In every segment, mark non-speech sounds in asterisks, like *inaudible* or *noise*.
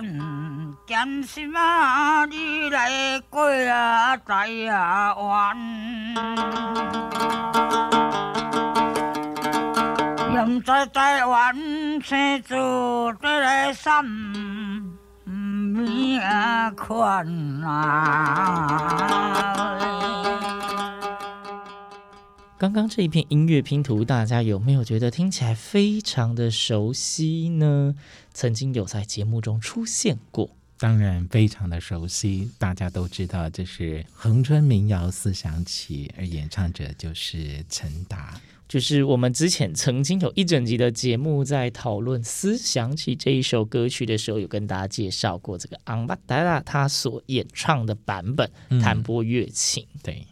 先艰辛啊，你来过啊，在啊玩。人在台湾生住在来山面宽啊。刚刚这一片音乐拼图，大家有没有觉得听起来非常的熟悉呢？曾经有在节目中出现过，当然非常的熟悉。大家都知道这是恒春民谣思想起，而演唱者就是陈达。就是我们之前曾经有一整集的节目在讨论《思想起》这一首歌曲的时候，有跟大家介绍过这个昂巴达拉他所演唱的版本，弹拨乐琴，对。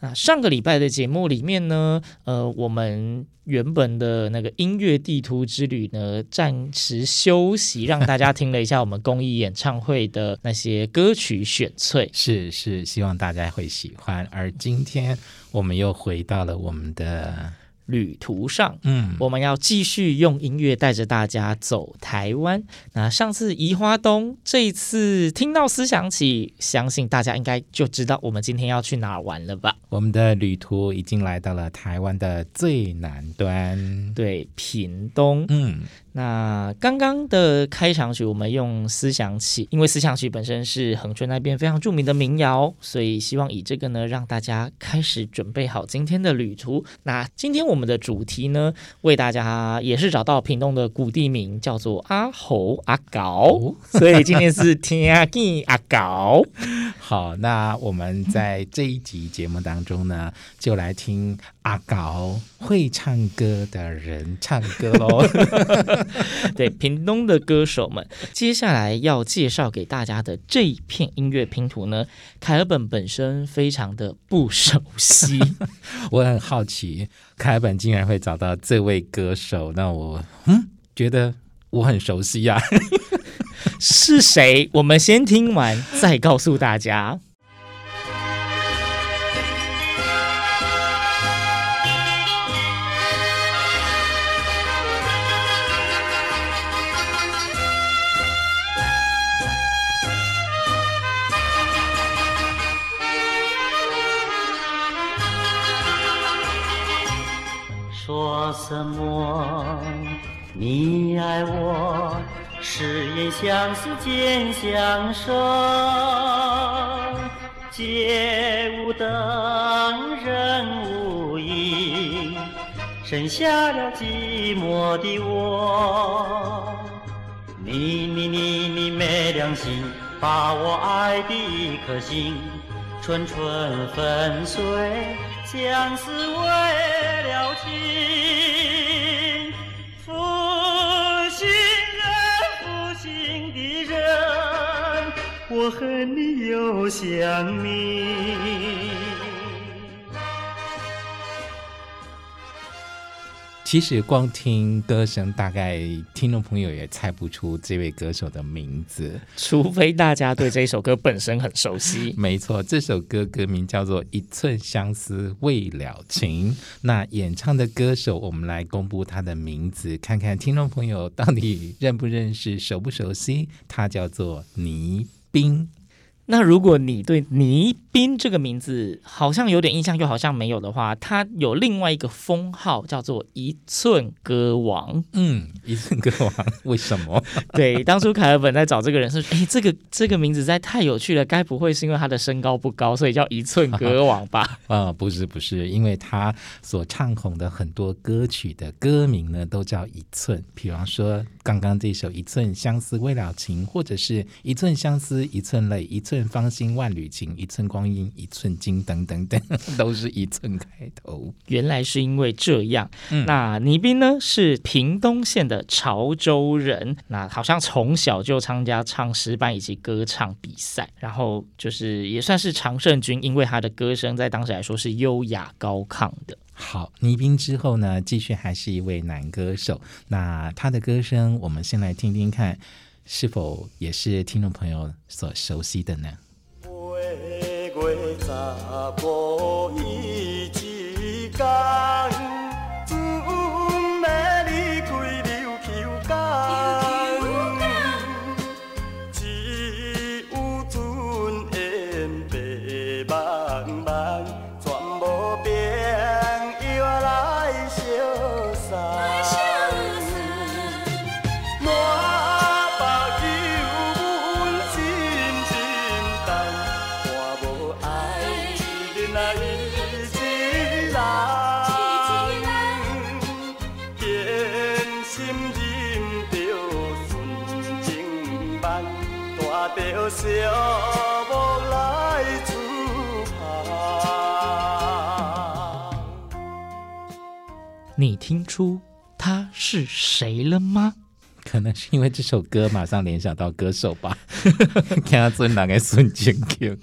啊，上个礼拜的节目里面呢，呃，我们原本的那个音乐地图之旅呢，暂时休息，让大家听了一下我们公益演唱会的那些歌曲选粹，*laughs* 是是，希望大家会喜欢。而今天我们又回到了我们的。旅途上，嗯，我们要继续用音乐带着大家走台湾。那上次移花东，这一次听到思想起，相信大家应该就知道我们今天要去哪儿玩了吧？我们的旅途已经来到了台湾的最南端，对，屏东，嗯。那刚刚的开场曲，我们用思想起，因为思想曲本身是恒春那边非常著名的民谣，所以希望以这个呢，让大家开始准备好今天的旅途。那今天我们的主题呢，为大家也是找到屏东的古地名，叫做阿猴阿狗，所以今天是听见阿狗。*laughs* 好，那我们在这一集节目当中呢，就来听阿搞会唱歌的人唱歌喽。*laughs* 对，屏东的歌手们，接下来要介绍给大家的这一片音乐拼图呢，凯尔本本身非常的不熟悉，*laughs* 我很好奇，凯尔本竟然会找到这位歌手，那我嗯，觉得我很熟悉呀、啊，*laughs* 是谁？我们先听完再告诉大家。什么？你爱我，誓言相思渐相守，街无灯，人无影，剩下了寂寞的我。你你你你没良心，把我爱的一颗心，寸寸粉碎。相思为了情，负心人，负心的人，我恨你又想你。其实光听歌声，大概听众朋友也猜不出这位歌手的名字，除非大家对这首歌本身很熟悉。*laughs* 没错，这首歌歌名叫做《一寸相思未了情》。那演唱的歌手，我们来公布他的名字，看看听众朋友到底认不认识、熟不熟悉。他叫做倪斌。那如果你对倪斌这个名字好像有点印象，又好像没有的话，他有另外一个封号叫做“一寸歌王”。嗯，一寸歌王为什么？*laughs* 对，当初凯尔本在找这个人是，哎，这个这个名字实在太有趣了，该不会是因为他的身高不高，所以叫一寸歌王吧？*laughs* 啊、呃，不是不是，因为他所唱红的很多歌曲的歌名呢，都叫一寸，比方说。刚刚这首《一寸相思未了情》，或者是一寸相思一寸泪，一寸芳心万缕情，一寸光阴一寸金，等等等，*laughs* 都是一寸开头。原来是因为这样。嗯、那倪斌呢，是屏东县的潮州人，那好像从小就参加唱诗班以及歌唱比赛，然后就是也算是常胜军，因为他的歌声在当时来说是优雅高亢的。好，倪斌之后呢，继续还是一位男歌手。那他的歌声，我们先来听听看，是否也是听众朋友所熟悉的呢？你听出他是谁了吗？可能是因为这首歌马上联想到歌手吧。*laughs* 看他尊哪个瞬间 Q，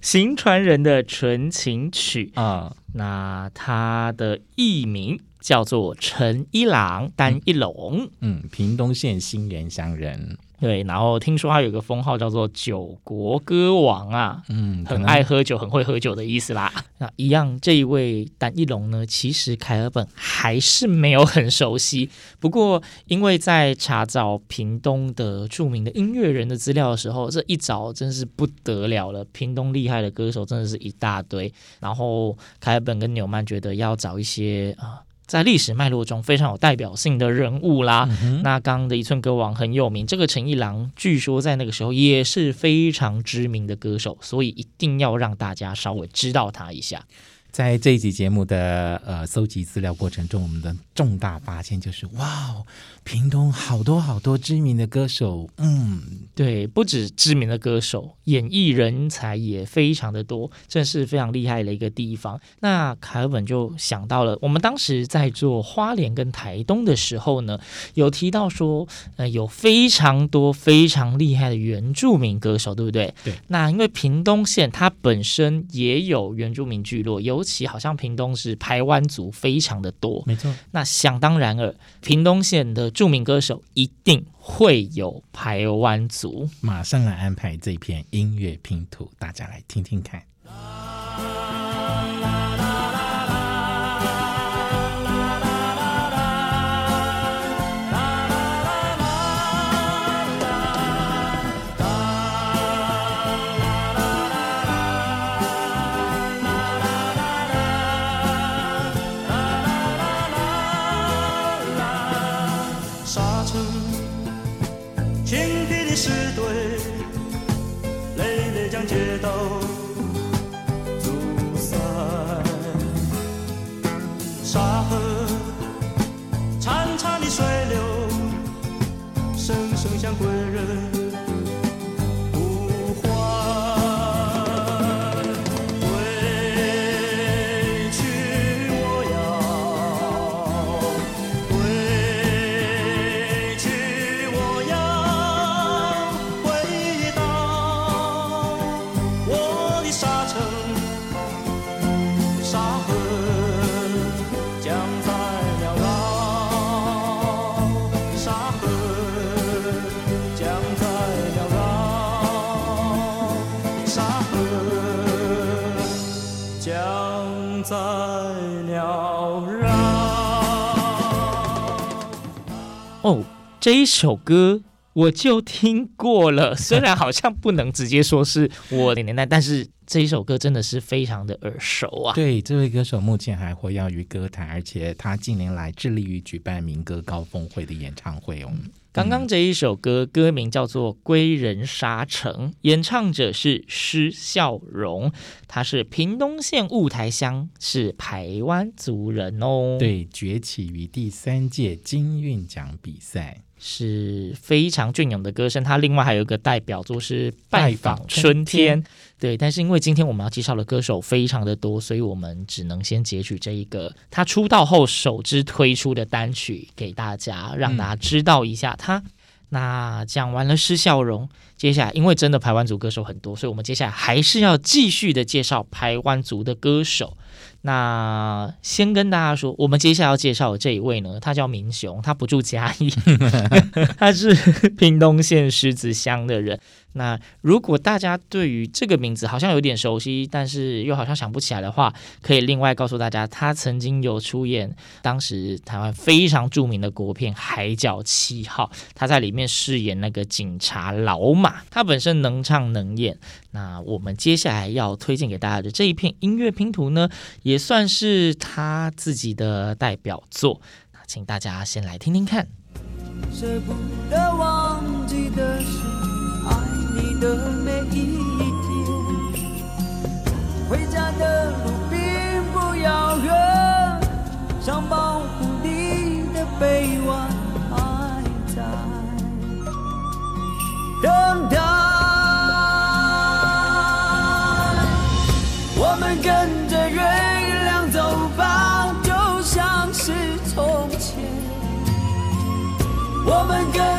行传人的纯情曲啊，那他的艺名叫做陈一郎，单一龙，嗯，屏东县新园乡人。对，然后听说他有个封号叫做“酒国歌王”啊，嗯，很爱喝酒，很会喝酒的意思啦。那一样，这一位单一龙呢，其实凯尔本还是没有很熟悉。不过，因为在查找屏东的著名的音乐人的资料的时候，这一找真是不得了了，屏东厉害的歌手真的是一大堆。然后，凯尔本跟纽曼觉得要找一些啊。在历史脉络中非常有代表性的人物啦，嗯、那刚刚的一寸歌王很有名，这个陈一郎据说在那个时候也是非常知名的歌手，所以一定要让大家稍微知道他一下。在这一集节目的呃搜集资料过程中，我们的重大发现就是，哇哦，屏东好多好多知名的歌手，嗯，对，不止知名的歌手，演艺人才也非常的多，这是非常厉害的一个地方。那凯尔本就想到了，我们当时在做花莲跟台东的时候呢，有提到说，呃，有非常多非常厉害的原住民歌手，对不对？对。那因为屏东县它本身也有原住民聚落，尤。其好像屏东是排湾族非常的多，没错。那想当然尔，屏东县的著名歌手一定会有排湾族。马上来安排这篇音乐拼图，大家来听听看。这一首歌我就听过了，*laughs* 虽然好像不能直接说是我的年代，但是这一首歌真的是非常的耳熟啊。对，这位歌手目前还活跃于歌坛，而且他近年来致力于举办民歌高峰会的演唱会哦。刚刚这一首歌歌名叫做《归人沙城》，演唱者是施孝荣，他是屏东县雾台乡，是台湾族人哦。对，崛起于第三届金韵奖比赛。是非常隽永的歌声。他另外还有一个代表作是《拜访春天》，对。但是因为今天我们要介绍的歌手非常的多，所以我们只能先截取这一个他出道后首支推出的单曲给大家，让大家知道一下他。那讲完了施孝荣，接下来因为真的排湾族歌手很多，所以我们接下来还是要继续的介绍排湾族的歌手。那先跟大家说，我们接下来要介绍的这一位呢，他叫明雄，他不住嘉义，*laughs* 他是屏东县狮子乡的人。那如果大家对于这个名字好像有点熟悉，但是又好像想不起来的话，可以另外告诉大家，他曾经有出演当时台湾非常著名的国片《海角七号》，他在里面饰演那个警察老马。他本身能唱能演。那我们接下来要推荐给大家的这一片音乐拼图呢，也算是他自己的代表作。那请大家先来听听看。舍不得忘记的是爱你的每一天，回家的路并不遥远，想保护你的臂弯还在等待。我们跟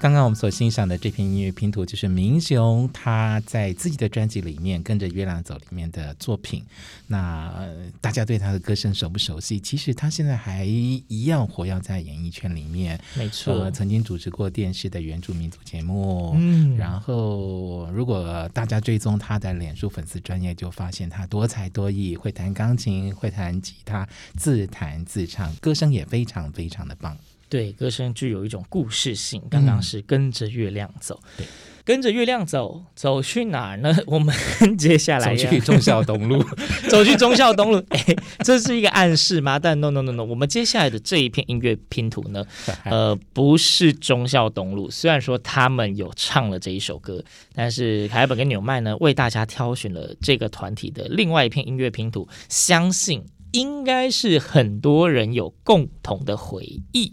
刚刚我们所欣赏的这篇音乐拼图，就是明雄他在自己的专辑里面跟着月亮走里面的作品。那大家对他的歌声熟不熟悉？其实他现在还一样活跃在演艺圈里面。没错，呃，曾经主持过电视的原住民族节目。嗯，然后如果大家追踪他的脸书粉丝专业，就发现他多才多艺，会弹钢琴，会弹吉他，自弹自唱，歌声也非常非常的棒。对，歌声具有一种故事性。刚刚是跟着月亮走，嗯、跟着月亮走，走去哪儿呢？*laughs* 我们 *laughs* 接下来走去忠孝东路，*laughs* 走去忠孝东路。哎，这是一个暗示吗？但 no no no no，我们接下来的这一片音乐拼图呢，呃，不是忠孝东路。虽然说他们有唱了这一首歌，但是凯本跟纽麦呢，为大家挑选了这个团体的另外一片音乐拼图，相信应该是很多人有共同的回忆。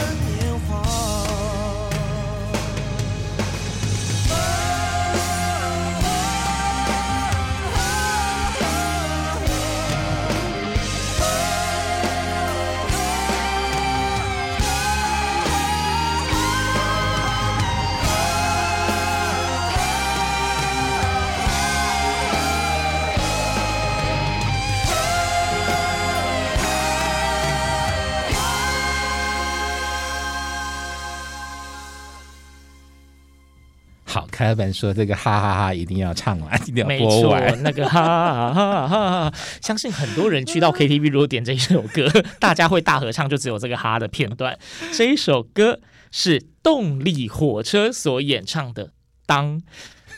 凯尔本说：“这个哈哈哈一定要唱完，一定要播完。那个哈哈哈哈哈，相信很多人去到 *laughs* KTV 如果点这一首歌，*laughs* 大家会大合唱，就只有这个哈的片段。这一首歌是动力火车所演唱的《当》，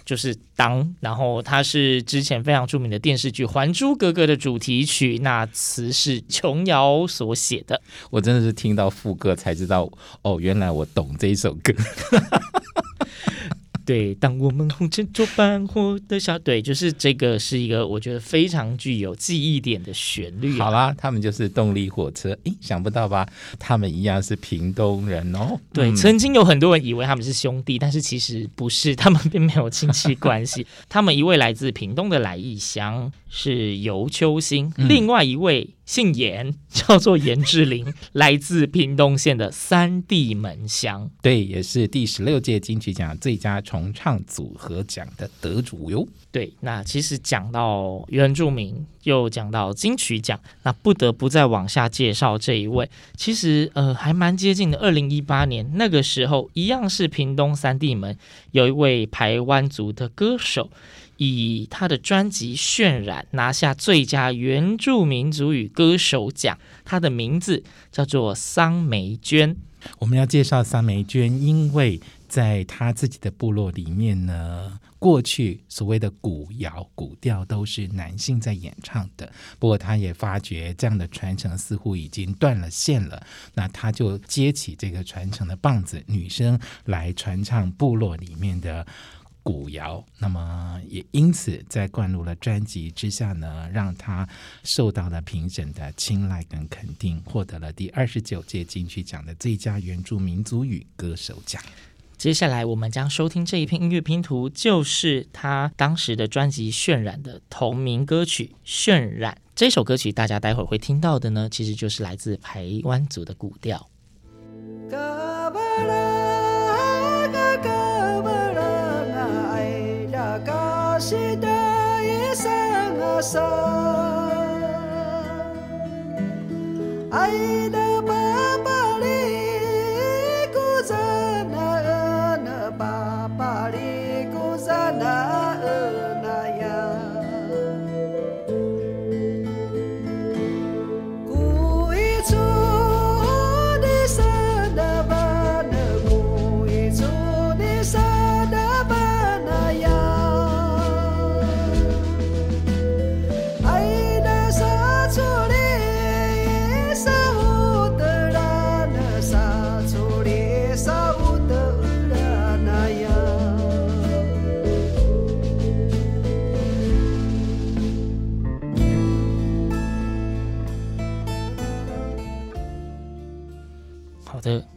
就是《当》，然后它是之前非常著名的电视剧《还珠格格》的主题曲，那词是琼瑶所写的。我真的是听到副歌才知道，哦，原来我懂这一首歌。”对，当我们红尘作伴，活得下，对，就是这个是一个我觉得非常具有记忆点的旋律啊。好啦，他们就是动力火车，诶，想不到吧？他们一样是屏东人哦。对，嗯，曾经有很多人以为他们是兄弟，但是其实不是，他们并没有亲戚关系。*laughs* 他们一位来自屏东的来义乡是游秋兴，嗯，另外一位。姓严，*laughs* 叫做严志玲，*laughs* 来自屏东县的三地门乡。对，也是第十六届金曲奖最佳重唱组合奖的得主哟。对，那其实讲到原住民，又讲到金曲奖，那不得不再往下介绍这一位。其实呃，还蛮接近的。二零一八年那个时候，一样是屏东三地门有一位台湾族的歌手，以他的专辑《渲染》拿下最佳原住民族语歌手奖。他的名字叫做桑梅娟。我们要介绍桑梅娟，因为在他自己的部落里面呢。过去所谓的古谣、古调都是男性在演唱的，不过他也发觉这样的传承似乎已经断了线了，那他就接起这个传承的棒子，女生来传唱部落里面的古谣。那么也因此在灌录了专辑之下呢，让他受到了评审的青睐跟肯定，获得了第二十九届金曲奖的最佳原住民族语歌手奖。接下来我们将收听这一篇音乐拼图，就是他当时的专辑《渲染》的同名歌曲《渲染》。这首歌曲大家待会儿会听到的呢，其实就是来自台湾族的古调。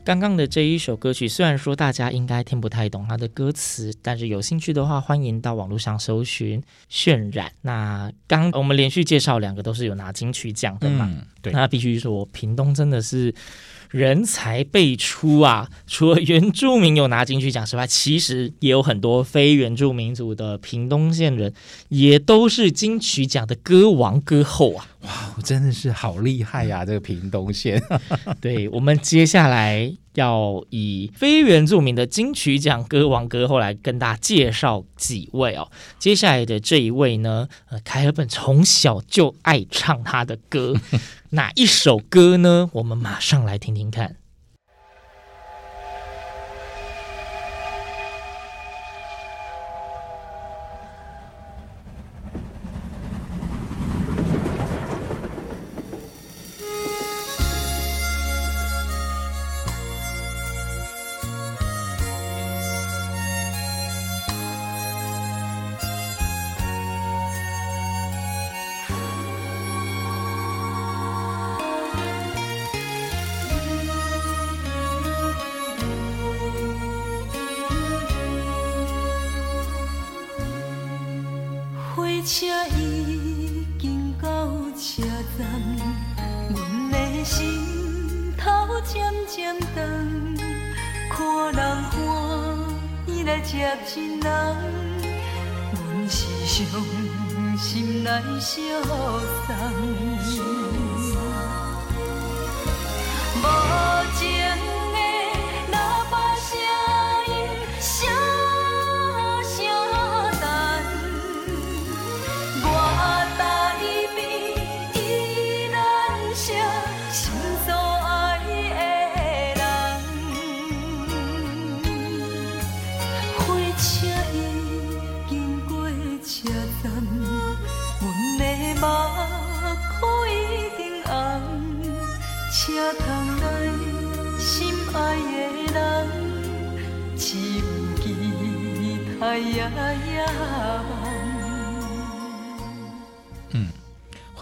刚刚的这一首歌曲，虽然说大家应该听不太懂它的歌词，但是有兴趣的话，欢迎到网络上搜寻渲染。那刚我们连续介绍两个都是有拿金曲奖的嘛？嗯、对，那必须说，屏东真的是。人才辈出啊！除了原住民有拿金曲奖之外，其实也有很多非原住民族的屏东县人，也都是金曲奖的歌王歌后啊！哇，我真的是好厉害呀、啊！这个屏东县，*laughs* 对，我们接下来要以非原住民的金曲奖歌王歌后来跟大家介绍几位哦。接下来的这一位呢，呃，凯尔本从小就爱唱他的歌。*laughs* 哪一首歌呢？我们马上来听听看。阮是伤心来相送，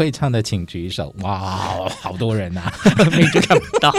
会唱的请举手。哇，好多人呐、啊，每个看不到。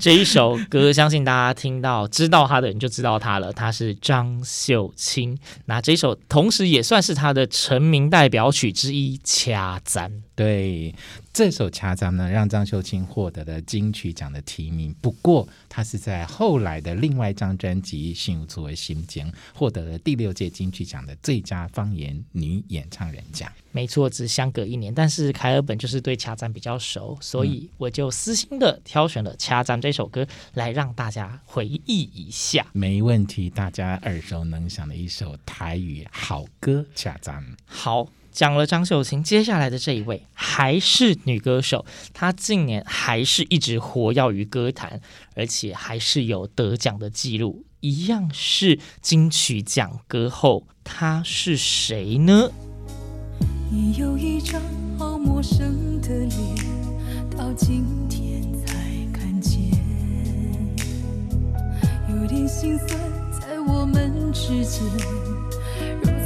这一首歌，相信大家听到知道他的人就知道他了。他是张秀清，那这首同时也算是他的成名代表曲之一《掐簪》。对，这首《恰杂》呢，让张秀清获得了金曲奖的提名。不过，她是在后来的另外一张专辑《幸福作为心间》获得了第六届金曲奖的最佳方言女演唱人奖。没错，只相隔一年，但是凯尔本就是对《恰杂》比较熟，所以我就私心的挑选了《恰杂》这首歌来让大家回忆一下。没问题，大家耳熟能详的一首台语好歌《恰杂》。好。讲了张秀琴，接下来的这一位还是女歌手，她近年还是一直活跃于歌坛，而且还是有得奖的记录，一样是金曲奖歌后，她是谁呢？你有一张好陌生的脸，到今天才看见，有点心酸在我们之间，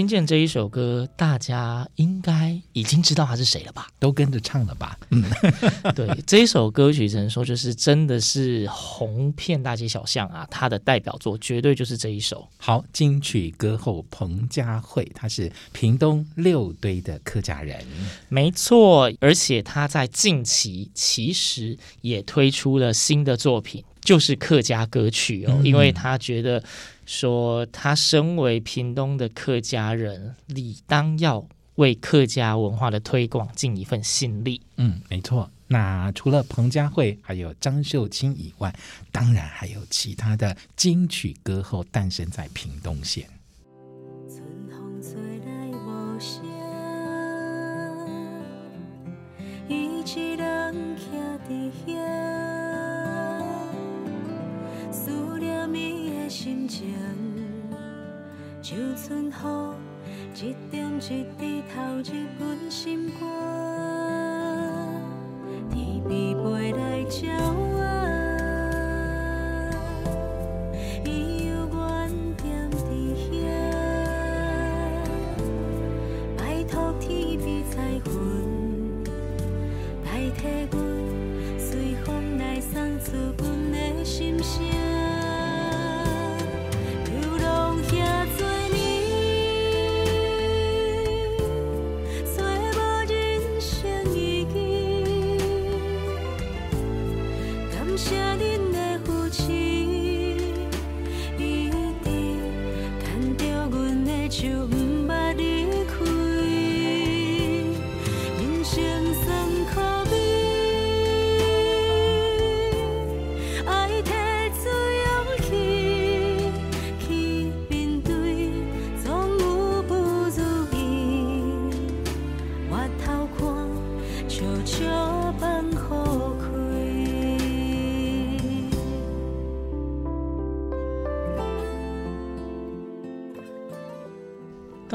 听见这一首歌，大家应该已经知道他是谁了吧？都跟着唱了吧？嗯，*laughs* *laughs* 对，这一首歌曲只能说就是真的是红遍大街小巷啊！他的代表作绝对就是这一首。好，金曲歌后彭佳慧，她是屏东六堆的客家人，没错，而且她在近期其实也推出了新的作品，就是客家歌曲哦，嗯、因为她觉得。说他身为屏东的客家人，理当要为客家文化的推广尽一份心力。嗯，没错。那除了彭佳慧，还有张秀清以外，当然还有其他的金曲歌后诞生在屏东县。心情。就剩雨，一点一滴投入阮心肝，天边飞来鸟。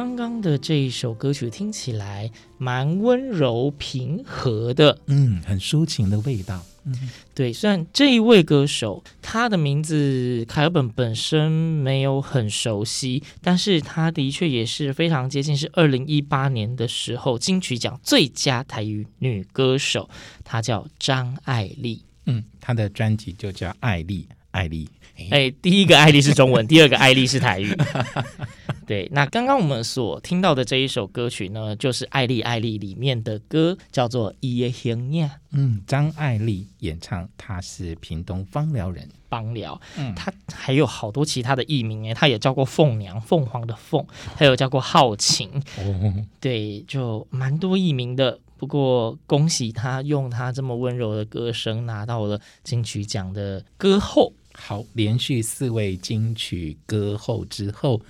刚刚的这一首歌曲听起来蛮温柔平和的，嗯，很抒情的味道。嗯，对。虽然这一位歌手他的名字凯尔本本身没有很熟悉，但是他的确也是非常接近，是二零一八年的时候金曲奖最佳台语女歌手，她叫张爱丽。嗯，她的专辑就叫《爱丽》，爱丽。哎，第一个爱丽是中文，第二个爱丽是台语。*laughs* 对，那刚刚我们所听到的这一首歌曲呢，就是《爱丽爱丽》里面的歌，叫做《伊的形影》。嗯，张爱丽演唱，她是屏东枋寮人。枋寮，嗯，她还有好多其他的艺名哎，她也叫过凤娘，凤凰的凤，还有叫过皓琴。哦，对，就蛮多艺名的。不过恭喜她用她这么温柔的歌声拿到了金曲奖的歌后。好，连续四位金曲歌后之后，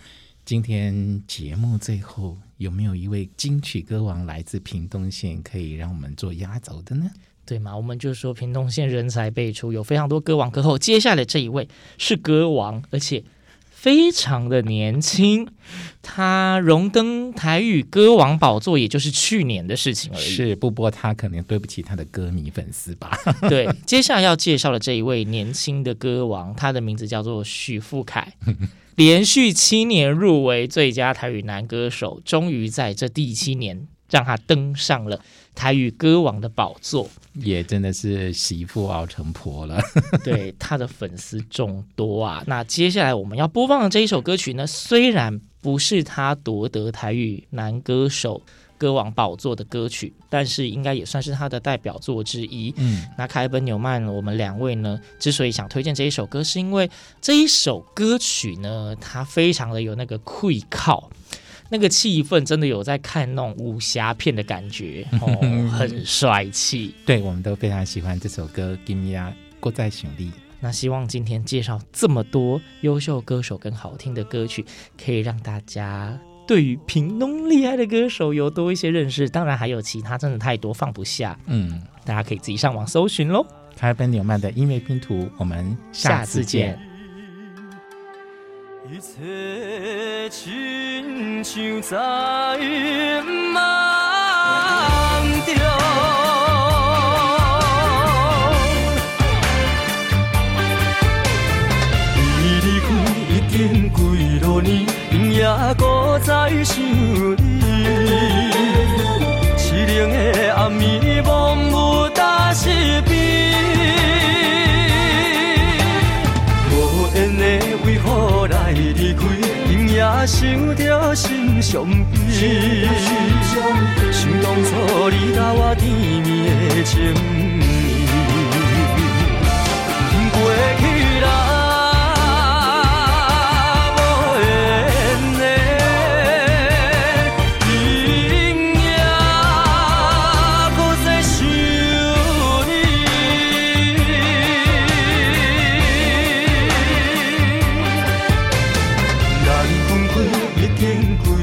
今天节目最后有没有一位金曲歌王来自屏东县，可以让我们做压轴的呢？对嘛，我们就说屏东县人才辈出，有非常多歌王歌后。接下来这一位是歌王，而且非常的年轻，他荣登台语歌王宝座，也就是去年的事情而已。是，不播他可能对不起他的歌迷粉丝吧。*laughs* 对，接下来要介绍的这一位年轻的歌王，他的名字叫做许富凯，*laughs* 连续七年入围最佳台语男歌手，终于在这第七年让他登上了台语歌王的宝座。也真的是媳妇熬成婆了，*laughs* *laughs* 对，他的粉丝众多啊。那接下来我们要播放的这一首歌曲呢，虽然不是他夺得台语男歌手歌王宝座的歌曲，但是应该也算是他的代表作之一。嗯，那凯本纽曼，我们两位呢，之所以想推荐这一首歌，是因为这一首歌曲呢，它非常的有那个气口。那个气氛真的有在看那种武侠片的感觉 *laughs* 哦，很帅气。对，我们都非常喜欢这首歌《Give Me a 国在旋律》。那希望今天介绍这么多优秀歌手跟好听的歌曲，可以让大家对于屏东厉害的歌手有多一些认识。当然还有其他，真的太多放不下。嗯，大家可以自己上网搜寻喽。凯本纽曼的音乐拼图，我们下次见。一切亲像在梦中，你离开已经几多年，仍也搁在想你。想着心伤悲，想当初你甲我甜蜜的情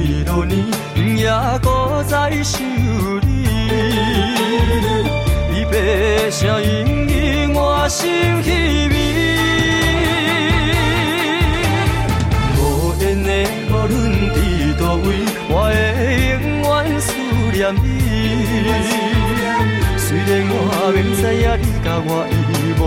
几落呢，也搁在想你。离别声音永远心稀微。无缘的，无论伫佗位，我会永远思念你。虽然我明知影你甲我已无。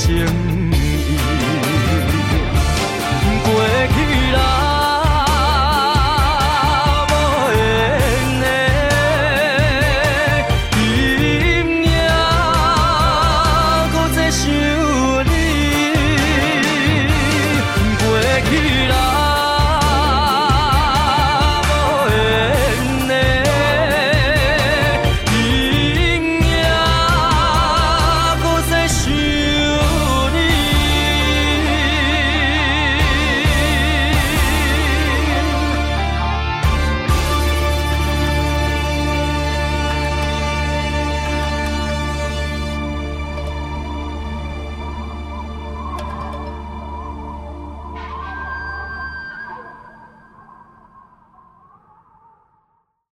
情。